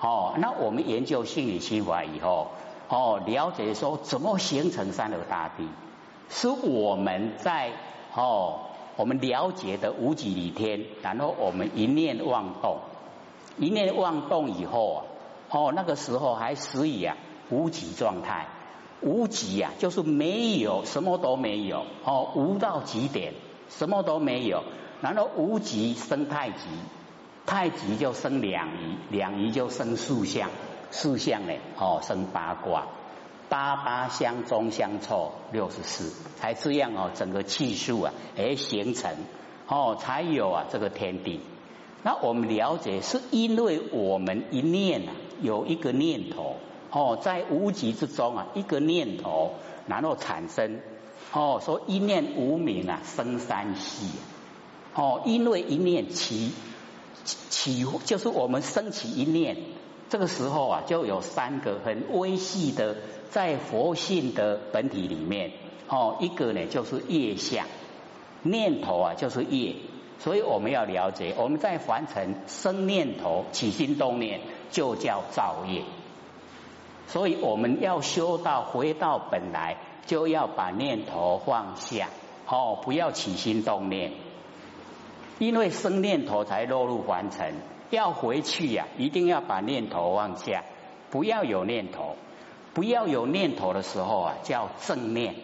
哦，那我们研究心理心法以后，哦，了解说怎么形成三河大地，是我们在哦，我们了解的无极里天，然后我们一念妄动，一念妄动以后啊，哦，那个时候还属于啊无极状态，无极啊就是没有什么都没有，哦，无到极点，什么都没有，然后无极生太极。太极就生两仪，两仪就生四象，四象呢，哦，生八卦，八八相中相凑六十四，才这样哦，整个气数啊，而形成，哦，才有啊这个天地。那我们了解，是因为我们一念啊，有一个念头，哦，在无极之中啊，一个念头，然后产生，哦，说一念无名啊，生三系，哦，因为一念起。起就是我们升起一念，这个时候啊，就有三个很微细的在佛性的本体里面哦，一个呢就是业相，念头啊就是业，所以我们要了解，我们在凡尘生念头起心动念就叫造业，所以我们要修到回到本来，就要把念头放下哦，不要起心动念。因为生念头才落入凡尘，要回去呀，一定要把念头放下，不要有念头，不要有念头的时候啊，叫正念，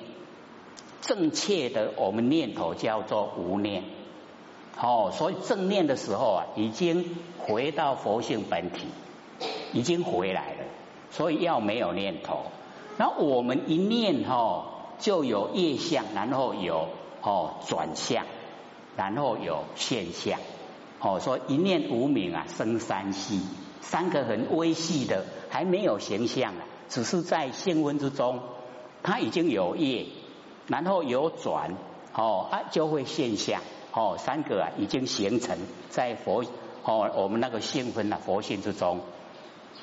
正确的我们念头叫做无念，哦，所以正念的时候啊，已经回到佛性本体，已经回来了，所以要没有念头，那我们一念哦，就有业相，然后有哦转向。然后有现象，哦，说一念无名啊，生三系，三个很微细的，还没有形象啊，只是在性温之中，它已经有业，然后有转，哦啊就会现象，哦三个啊已经形成在佛哦我们那个性分啊佛性之中，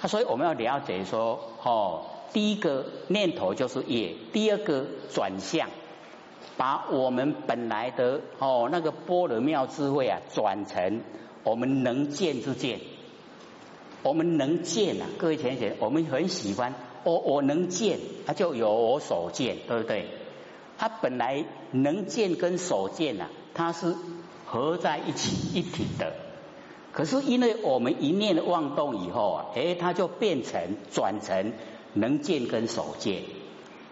啊所以我们要了解说，哦第一个念头就是业，第二个转向。把我们本来的哦那个般若妙智慧啊，转成我们能见之见。我们能见啊，各位同学，我们很喜欢我我能见，它就有我所见，对不对？它本来能见跟所见啊，它是合在一起一体的。可是因为我们一念妄动以后啊，哎，它就变成转成能见跟所见。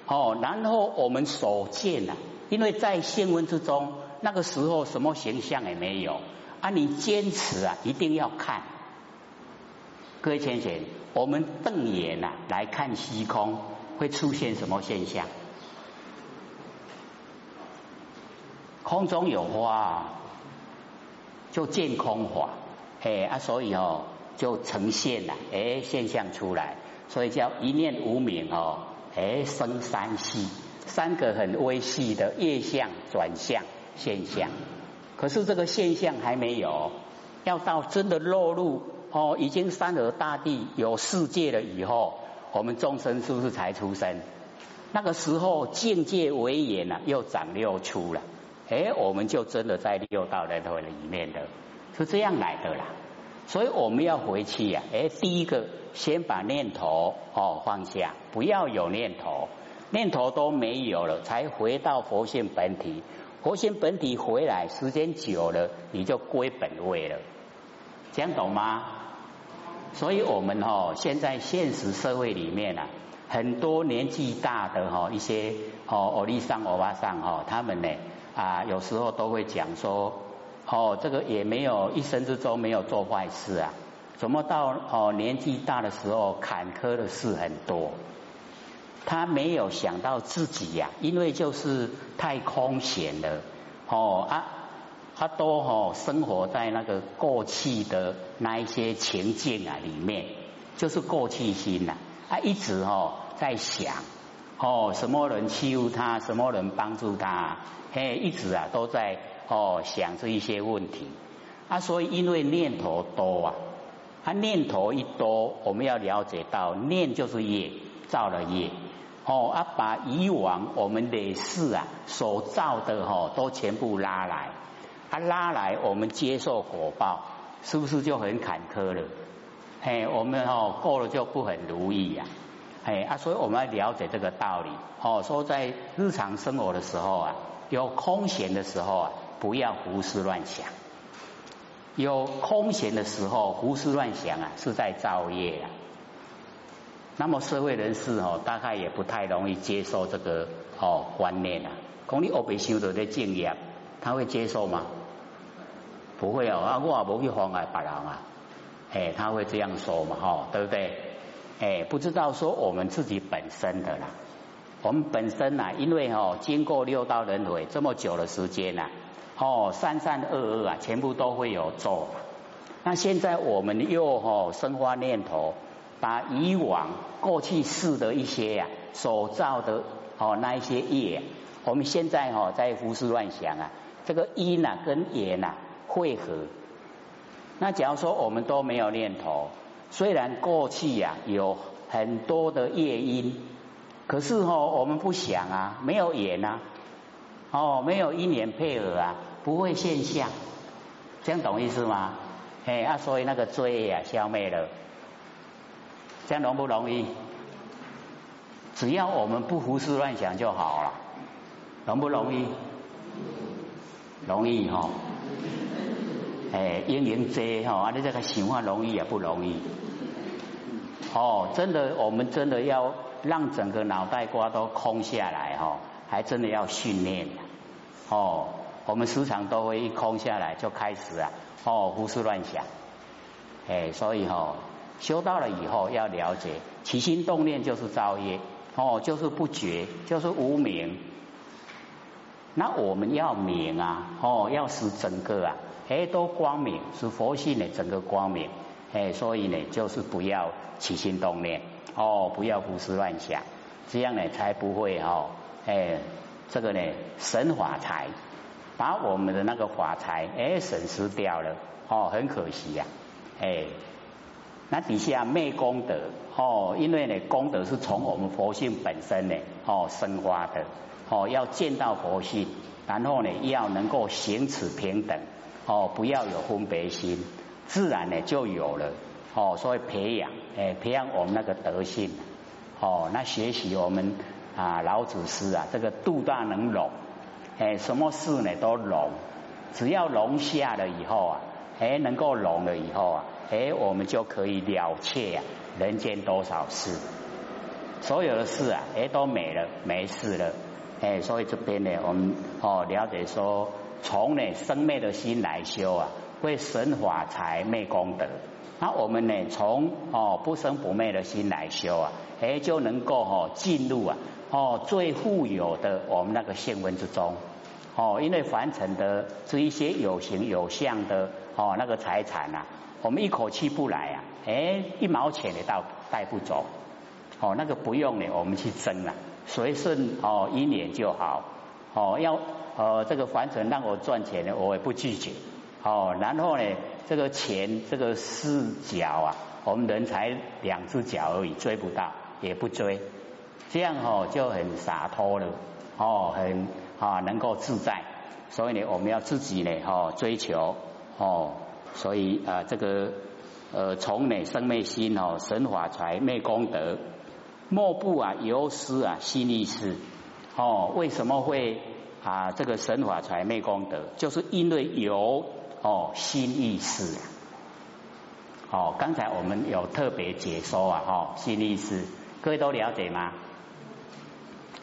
哦，然后我们所见啊。因为在新闻之中，那个时候什么形象也没有啊！你坚持啊，一定要看。各位先生，我们瞪眼呐来看虚空，会出现什么现象？空中有花，就见空花，哎啊，所以哦，就呈现了哎现象出来，所以叫一念无明哦，哎生三息。三个很微细的业相转向现象，可是这个现象还没有，要到真的落入哦，已经三河大地有世界了以后，我们众生是不是才出生？那个时候境界为眼了，又长六出了，哎，我们就真的在六道轮回里面的，是这样来的啦。所以我们要回去呀，哎，第一个先把念头哦放下，不要有念头。念头都没有了，才回到佛性本体。佛性本体回来，时间久了，你就归本位了。这样懂吗？所以我们哈，现在现实社会里面啊，很多年纪大的哈，一些哦，欧丽桑、欧巴桑哈，他们呢啊，有时候都会讲说，哦，这个也没有一生之中没有做坏事啊，怎么到哦年纪大的时候，坎坷的事很多。他没有想到自己呀，因为就是太空闲了，哦啊，他都哦生活在那个过去的那一些情境啊里面，就是过去心呐，他一直哦在想，哦什么人欺负他，什么人帮助他，嘿，一直啊都在哦想这一些问题，啊，所以因为念头多啊，他念头一多，我们要了解到念就是业，造了业。哦啊，把以往我们累世啊所造的哈都全部拉来，啊拉来我们接受果报，是不是就很坎坷了？哎，我们哦过了就不很如意呀，哎啊，所以我们要了解这个道理哦，说在日常生活的时候啊，有空闲的时候啊，不要胡思乱想。有空闲的时候胡思乱想啊，是在造业啊。那么社会人士哦，大概也不太容易接受这个哦观念啊。讲你恶别修的在敬业，他会接受吗？不会哦，啊，我也不去妨碍别人啊。哎，他会这样说嘛？哈，对不对？哎，不知道说我们自己本身的啦。我们本身呐，因为哦，经过六道轮回这么久的时间呐。哦，三三二二啊，全部都会有做。那现在我们又哦生发念头，把以往过去世的一些呀所造的哦那一些业，我们现在哦在胡思乱想啊，这个因呐跟缘呐汇合。那假如说我们都没有念头，虽然过去呀有很多的业因，可是哦我们不想啊，没有缘呐，哦没有因缘配合啊。不会现象，这样懂意思吗？哎啊，所以那个罪呀消灭了，这样容不容易？只要我们不胡思乱想就好了，容不容易？容易哈。哎，因缘罪哈，啊，你这个想法容易也不容易。哦，真的，我们真的要让整个脑袋瓜都空下来哈，还真的要训练哦。我们时常都会一空下来就开始啊，哦，胡思乱想，哎，所以哈，修到了以后要了解，起心动念就是造业，哦，就是不觉，就是无明。那我们要明啊，哦，要使整个啊，哎，都光明，使佛性的整个光明，哎，所以呢，就是不要起心动念，哦，不要胡思乱想，这样呢才不会哦，哎，这个呢神法财。把我们的那个法财哎损失掉了哦，很可惜呀哎。那底下没功德哦，因为呢功德是从我们佛性本身呢哦生发的哦，要见到佛性，然后呢要能够行持平等哦，不要有分别心，自然呢就有了哦。所以培养哎培养我们那个德性哦，那学习我们啊老祖师啊这个度大能容。哎，什么事呢都容，只要容下了以后啊，哎，能够容了以后啊，哎，我们就可以了却啊，人间多少事，所有的事啊，哎，都没了，没事了，哎，所以这边呢，我们哦了解说，从呢生灭的心来修啊，会神法财灭功德，那我们呢从哦不生不灭的心来修啊，哎，就能够哦进入啊。哦，最富有的我们那个现文之中，哦，因为凡尘的这一些有形有相的哦那个财产啊，我们一口气不来啊，哎，一毛钱也到带不走，哦，那个不用呢，我们去争了，随顺哦一年就好，哦，要呃这个凡尘让我赚钱呢，我也不拒绝，哦，然后呢，这个钱这个四脚啊，我们人才两只脚而已，追不到也不追。这样哦就很洒脱了。哦，很啊能够自在，所以呢我们要自己呢哦追求。哦，所以啊这个呃从美生昧心哦神法财昧功德，莫不啊由师啊心意识哦为什么会啊这个神法财昧功德？就是因为有哦心意识哦刚才我们有特别解说啊哦心意识，各位都了解吗？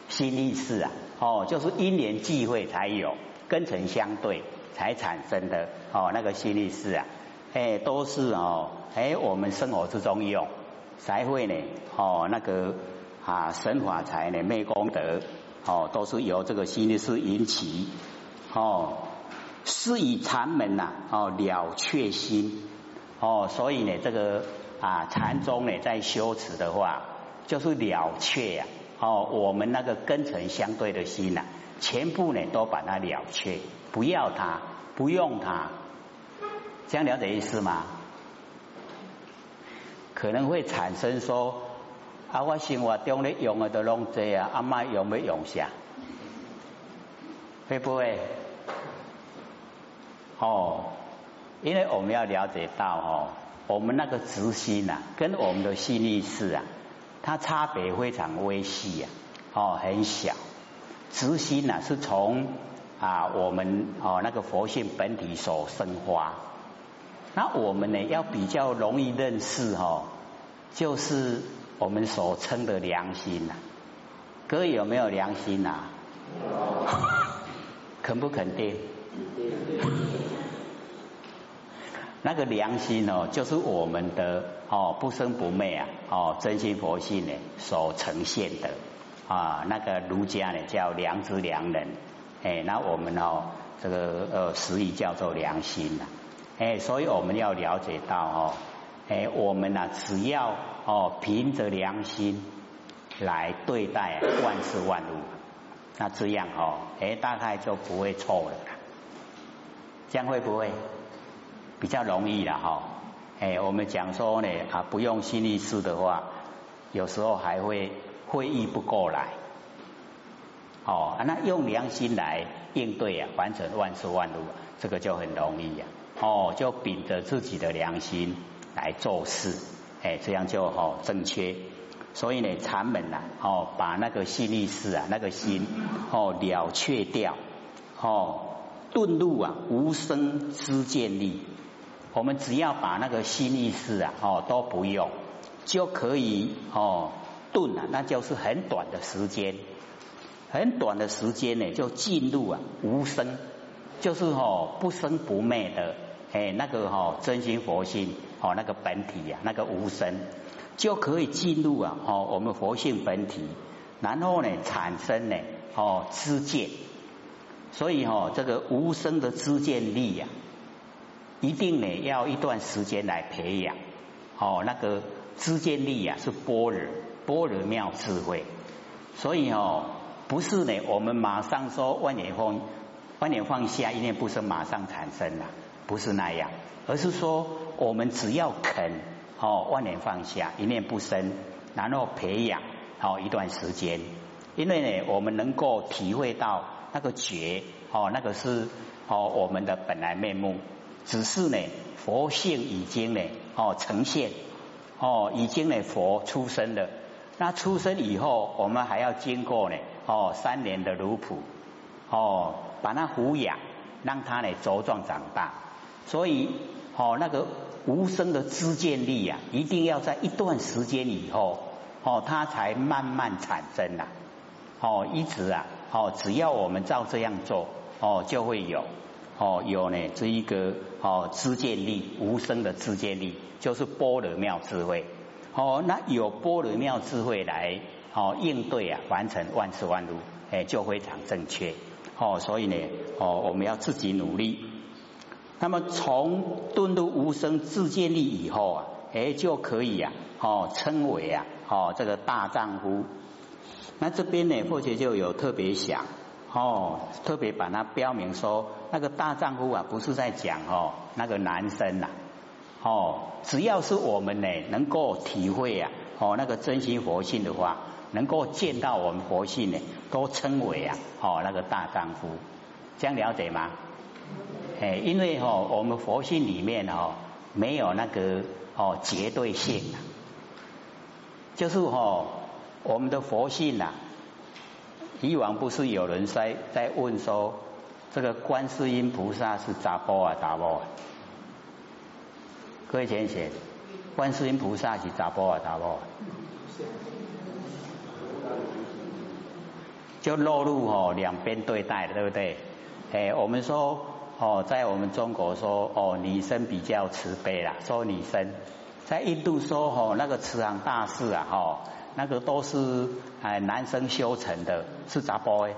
心意识啊，哦，就是因缘际会才有，根尘相对才产生的哦，那个心意识啊，哎，都是哦，哎，我们生活之中用才会呢，哦，那个啊，神法财呢，昧功德哦，都是由这个心意识引起哦，是以禅门呐，哦，了却心哦，所以呢，这个啊，禅宗呢，在修持的话，就是了却呀。哦，我们那个根尘相对的心呐，全部呢都把它了却，不要它，不用它，这样了解意思吗？可能会产生说，啊，我生活中咧用的都拢这啊，阿妈用没用下？会不会？哦，因为我们要了解到哦，我们那个直心呐，跟我们的心意识啊，它差别非常微细啊，哦，很小。直心呐，是从啊我们哦那个佛性本体所生发。那我们呢，要比较容易认识哈，就是我们所称的良心呐。各位有没有良心呐？肯不肯定？那个良心哦，就是我们的哦不生不灭啊哦真心佛性呢所呈现的啊那个儒家呢叫良知良人哎那我们哦这个呃实语叫做良心呐哎所以我们要了解到哦哎我们呢只要哦凭着良心来对待万事万物那这样哦哎大概就不会错了，这样会不会？比较容易了哈，哎，我们讲说呢啊，不用心力思的话，有时候还会会意不过来，哦，那用良心来应对啊，完成万事万物，这个就很容易呀，哦，就秉着自己的良心来做事，哎，这样就哦正确，所以呢，禅门呐，哦，把那个心力思啊，那个心哦了却掉，哦，顿入啊无生之见力。我们只要把那个心意识啊，哦都不用，就可以哦顿了，那就是很短的时间，很短的时间呢，就进入啊无生，就是哦不生不灭的哎那个哈真心佛性哦那个本体呀，那个无生就可以进入啊哦我们佛性本体，然后呢产生呢哦知见，所以哈这个无生的知见力呀。一定呢要一段时间来培养，哦，那个知见力呀是般若，般若妙智慧，所以哦不是呢我们马上说万年放万年放下一念不生马上产生了，不是那样，而是说我们只要肯哦万年放下一念不生，然后培养好一段时间，因为呢我们能够体会到那个觉哦那个是哦我们的本来面目。只是呢，佛性已经呢，哦呈现，哦已经呢佛出生了。那出生以后，我们还要经过呢，哦三年的奴仆，哦把他抚养，让他呢茁壮长大。所以，哦那个无声的知见力呀，一定要在一段时间以后，哦它才慢慢产生呐。哦一直啊，哦只要我们照这样做，哦就会有。哦，有呢，这一个哦，知见力，无声的知见力，就是般若妙智慧。哦，那有般若妙智慧来哦应对啊，完成万事万物，哎，就非常正确。哦，所以呢，哦，我们要自己努力。那么从顿入无声自见力以后啊，哎，就可以啊，哦，称为啊，哦，这个大丈夫。那这边呢，或者就有特别想。哦，特别把它标明说，那个大丈夫啊，不是在讲哦那个男生呐，哦，只要是我们呢能够体会啊，哦那个真心佛性的话，能够见到我们佛性呢，都称为啊，哦那个大丈夫，这样了解吗？哎，因为哦我们佛性里面哦没有那个哦绝对性啊，就是哦我们的佛性呐。以往不是有人在在问说，这个观世音菩萨是杂波啊杂波啊？各位先生，观世音菩萨是杂波啊杂波？就落入哦两边对待，对不对？哎，我们说哦，在我们中国说哦女生比较慈悲啦，说女生，在印度说哦那个慈航大士啊哦。那个都是哎男生修成的，是杂波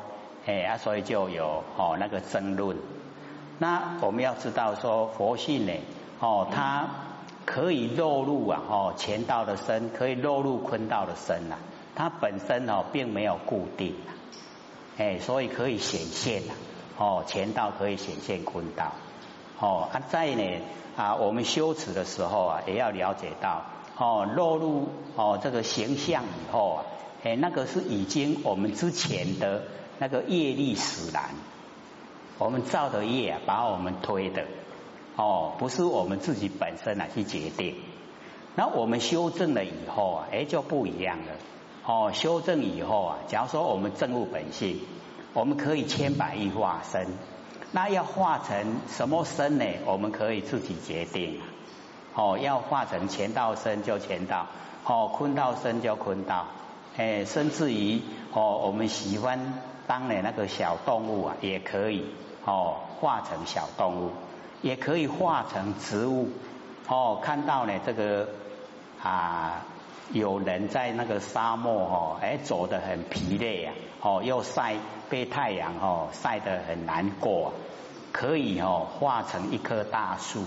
哎啊，所以就有哦那个争论。那我们要知道说佛性呢，哦它可以落入啊哦乾道的身，可以落入坤道的身呐。它本身哦并没有固定，哎，所以可以显现呐。哦，乾道可以显现坤道。哦，啊在呢啊我们修持的时候啊，也要了解到。哦，落入哦这个形象以后啊，哎，那个是已经我们之前的那个业力使然，我们造的业啊，把我们推的，哦，不是我们自己本身来去决定。那我们修正了以后啊，哎就不一样了。哦，修正以后啊，假如说我们正悟本性，我们可以千百亿化身，那要化成什么身呢？我们可以自己决定。哦，要化成乾道身就乾道，哦，坤道身就坤道，哎，甚至于哦，我们喜欢当的那个小动物啊，也可以哦，化成小动物，也可以化成植物。哦，看到呢这个啊。有人在那个沙漠哦，哎，走得很疲累啊，哦，又晒被太阳哦晒得很难过，可以哦化成一棵大树，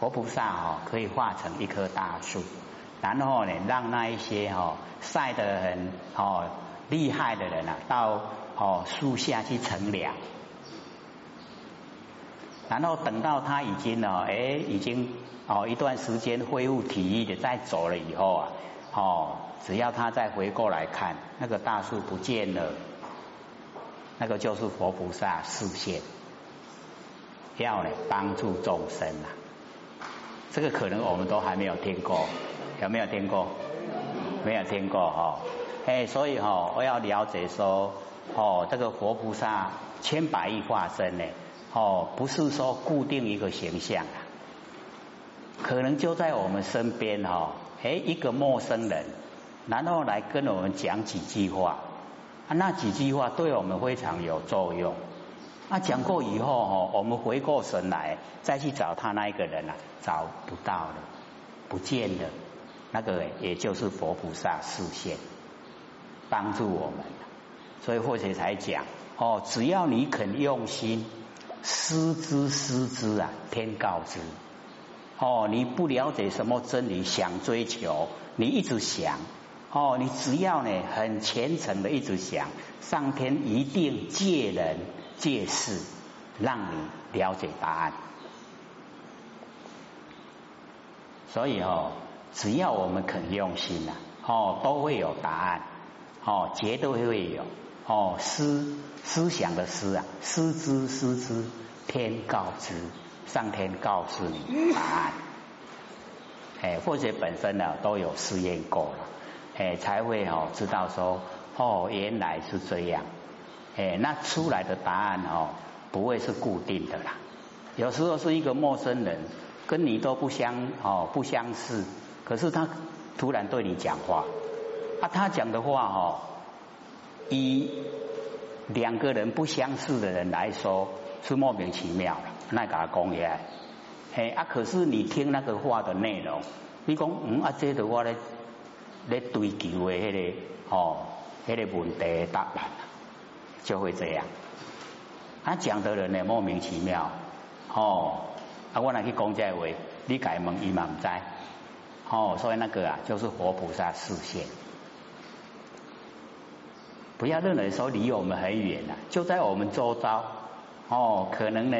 活菩萨哦可以化成一棵大树，然后呢让那一些哦晒得很哦厉害的人啊到哦树下去乘凉，然后等到他已经呢哎已经。哦，一段时间恢复体力的再走了以后啊，哦，只要他再回过来看，那个大树不见了，那个就是佛菩萨视线，要呢帮助众生啊。这个可能我们都还没有听过，有没有听过？没有听过哈。哎，所以哈，我要了解说，哦，这个佛菩萨千百亿化身呢，哦，不是说固定一个形象啊。可能就在我们身边哈，哎，一个陌生人，然后来跟我们讲几句话，啊，那几句话对我们非常有作用。啊讲过以后哈，我们回过神来再去找他那一个人啊，找不到了，不见了。那个也就是佛菩萨视线，帮助我们。所以或者才讲哦，只要你肯用心，思之思之啊，天告之。哦，你不了解什么真理，想追求，你一直想，哦，你只要呢很虔诚的一直想，上天一定借人借事让你了解答案。所以哦，只要我们肯用心呐，哦，都会有答案，哦，绝对会有，哦，思思想的思啊，思之思之，天告之。上天告诉你答案，哎，或者本身呢都有试验过了，哎，才会哦知道说哦原来是这样，哎，那出来的答案哦不会是固定的啦，有时候是一个陌生人跟你都不相哦不相识，可是他突然对你讲话，啊，他讲的话哦，以两个人不相似的人来说是莫名其妙了。那甲讲起来，嘿啊！可是你听那个话的内容，你讲嗯啊，这的我咧咧追求的迄个哦，迄个问题的答案就会这样。他讲的人呢莫名其妙，哦啊！我来去讲这话，你改问伊嘛唔知，哦，所以那个啊就是活菩萨视线，不要认为说离我们很远啊，就在我们周遭，哦，可能呢。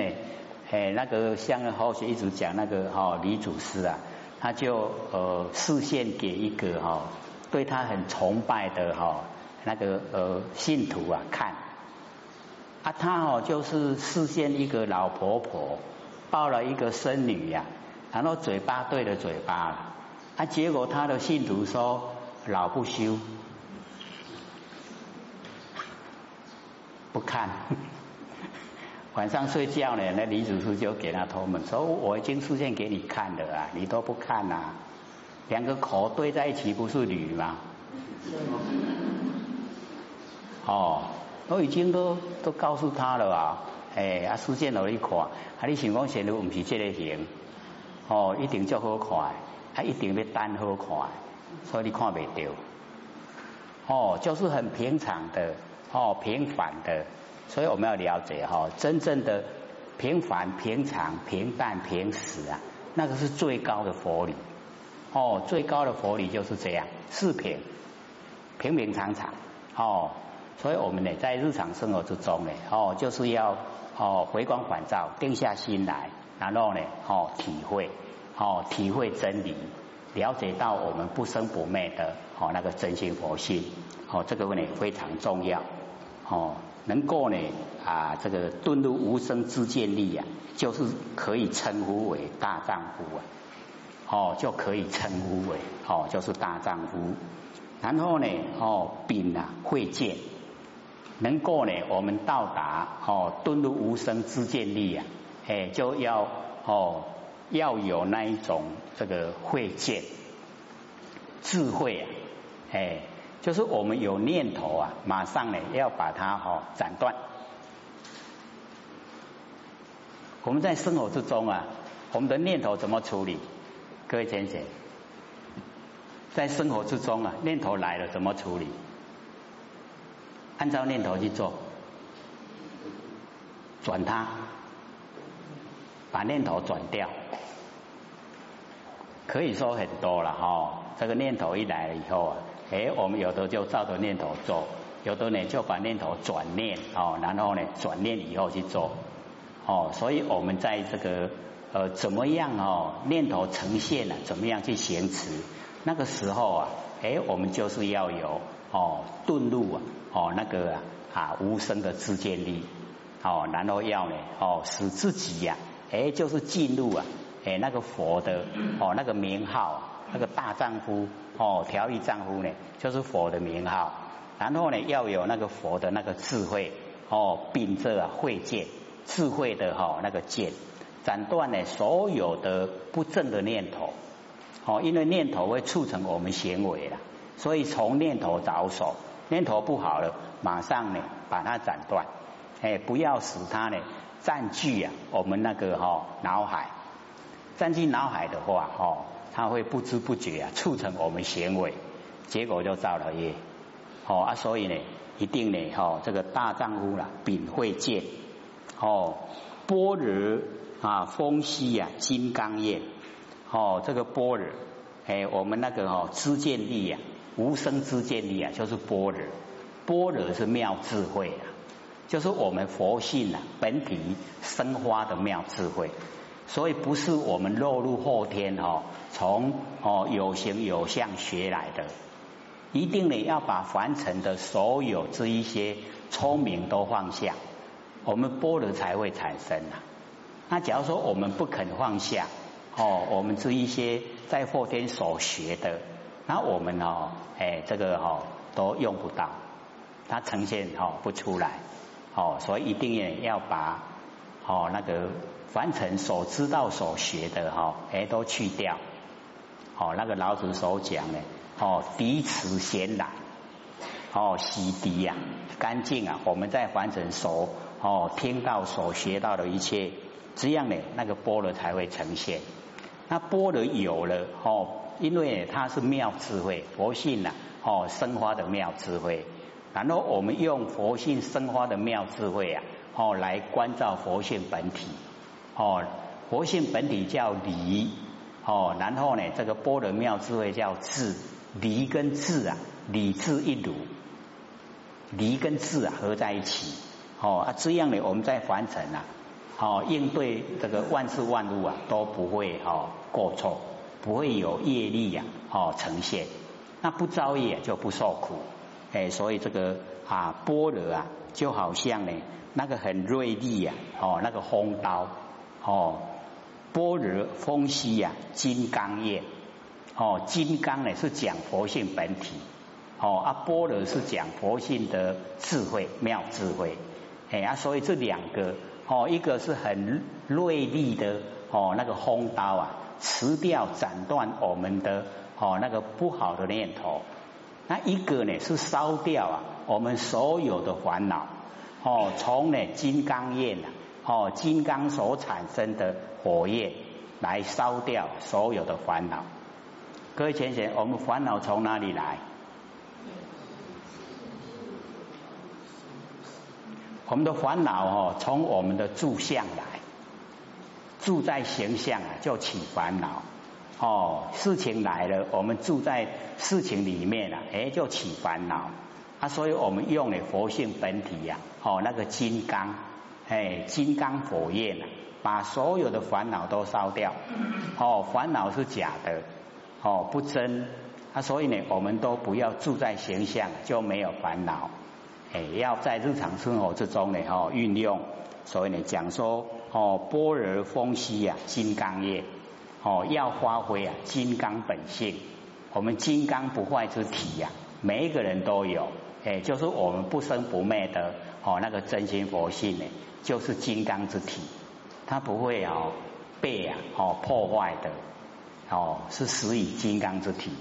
哎，那个像后学一直讲那个哈李祖师啊，他就呃视线给一个哈对他很崇拜的哈那个呃信徒啊看，啊他哦就是视线一个老婆婆抱了一个孙女呀，然后嘴巴对着嘴巴，啊结果他的信徒说老不休，不看。晚上睡觉呢，那李祖师就给他托梦说：“我已经出现给你看了啊，你都不看呐。两个口对在一起不是驴吗？哦，我已经都都告诉他了啊。哎，啊，出现了一看，啊，你想讲现在不是这个型，哦，一定就好看，啊，一定要单好看，所以你看不到。哦，就是很平常的，哦，平凡的。”所以我们要了解哈，真正的平凡、平常、平淡、平实啊，那个是最高的佛理哦。最高的佛理就是这样，四平平平常常哦。所以我们呢，在日常生活之中呢，哦，就是要哦回光返照，定下心来，然后呢，哦体会哦体会真理，了解到我们不生不灭的哦那个真心佛性哦，这个问题非常重要哦。能够呢啊这个遁入无生之见力啊，就是可以称呼为大丈夫啊，哦就可以称呼为哦就是大丈夫。然后呢哦丙啊会见，能够呢我们到达哦遁入无生之见力啊，哎就要哦要有那一种这个会见智慧啊，哎。就是我们有念头啊，马上呢要把它哈斩断。我们在生活之中啊，我们的念头怎么处理？各位先生，在生活之中啊，念头来了怎么处理？按照念头去做，转它，把念头转掉，可以说很多了哈。这个念头一来了以后啊。哎，我们有的就照着念头做，有的呢就把念头转念哦，然后呢转念以后去做。哦，所以我们在这个呃怎么样哦念头呈现了，怎么样去行持，那个时候啊，哎我们就是要有哦顿入啊哦那个啊无声的自见力。哦，然后要呢哦使自己呀哎就是进入啊哎那个佛的哦那个名号啊那个大丈夫。哦，调御丈夫呢，就是佛的名号。然后呢，要有那个佛的那个智慧哦，秉着啊慧见智慧的哈那个剑，斩断呢所有的不正的念头。哦，因为念头会促成我们行为了，所以从念头着手，念头不好了，马上呢把它斩断。哎，不要使它呢占据啊我们那个哈脑海，占据脑海的话，哦。他会不知不觉啊，促成我们行为，结果就造了业。哦啊，所以呢，一定呢，哈，这个大丈夫啦，秉慧见，哦，般若啊，风息呀，金刚业，哦，这个般若，哎，我们那个哦，知见力呀，无生知见力啊，就是般若，般若是妙智慧啊，就是我们佛性啊，本体生花的妙智慧。所以不是我们落入后天哦，从哦有形有相学来的，一定呢要把凡尘的所有这一些聪明都放下，我们波罗才会产生呐。那假如说我们不肯放下哦，我们这一些在后天所学的，那我们哦哎这个哦都用不到，它呈现哦不出来哦，所以一定也要把哦那个。凡尘所知道、所学的哈，哎，都去掉。哦，那个老子所讲的，哦，涤池先来，哦，洗涤呀，干净啊。我们在凡尘所哦听到、所学到的一切，这样呢，那个波罗才会呈现。那波罗有了哦，因为它是妙智慧，佛性呐，哦，生花的妙智慧。然后我们用佛性生花的妙智慧啊，哦，来关照佛性本体。哦，活性本体叫离，哦，然后呢，这个波罗妙智慧叫智，离跟智啊，理智一如，离跟智啊合在一起，哦啊，这样呢，我们在凡尘啊，哦，应对这个万事万物啊，都不会哦过错，不会有业力呀，哦呈现，那不造业就不受苦，哎，所以这个啊波罗啊，就好像呢那个很锐利呀，哦那个锋刀。哦，般若风息呀，金刚业。哦，金刚呢是讲佛性本体。哦，啊，般若是讲佛性的智慧，妙智慧。哎啊，所以这两个，哦，一个是很锐利的，哦，那个锋刀啊，辞掉斩断我们的，哦，那个不好的念头。那一个呢是烧掉啊，我们所有的烦恼。哦，从呢金刚业呢。哦，金刚所产生的火焰来烧掉所有的烦恼。各位浅浅，我们烦恼从哪里来？我们的烦恼哦，从我们的住相来，住在形象啊，就起烦恼。哦，事情来了，我们住在事情里面了，哎，就起烦恼。啊，所以我们用的佛性本体呀，哦，那个金刚。哎，金刚火焰啊，把所有的烦恼都烧掉。哦，烦恼是假的，哦，不真。啊，所以呢，我们都不要住在形象，就没有烦恼。哎，要在日常生活之中呢，哦，运用，所以呢，讲说，哦，波若风息呀，金刚业，哦，要发挥啊，金刚本性，我们金刚不坏之体呀，每一个人都有，哎，就是我们不生不灭的，哦，那个真心佛性呢，就是金刚之体，它不会哦被啊，哦破坏的，哦，是死于金刚之体。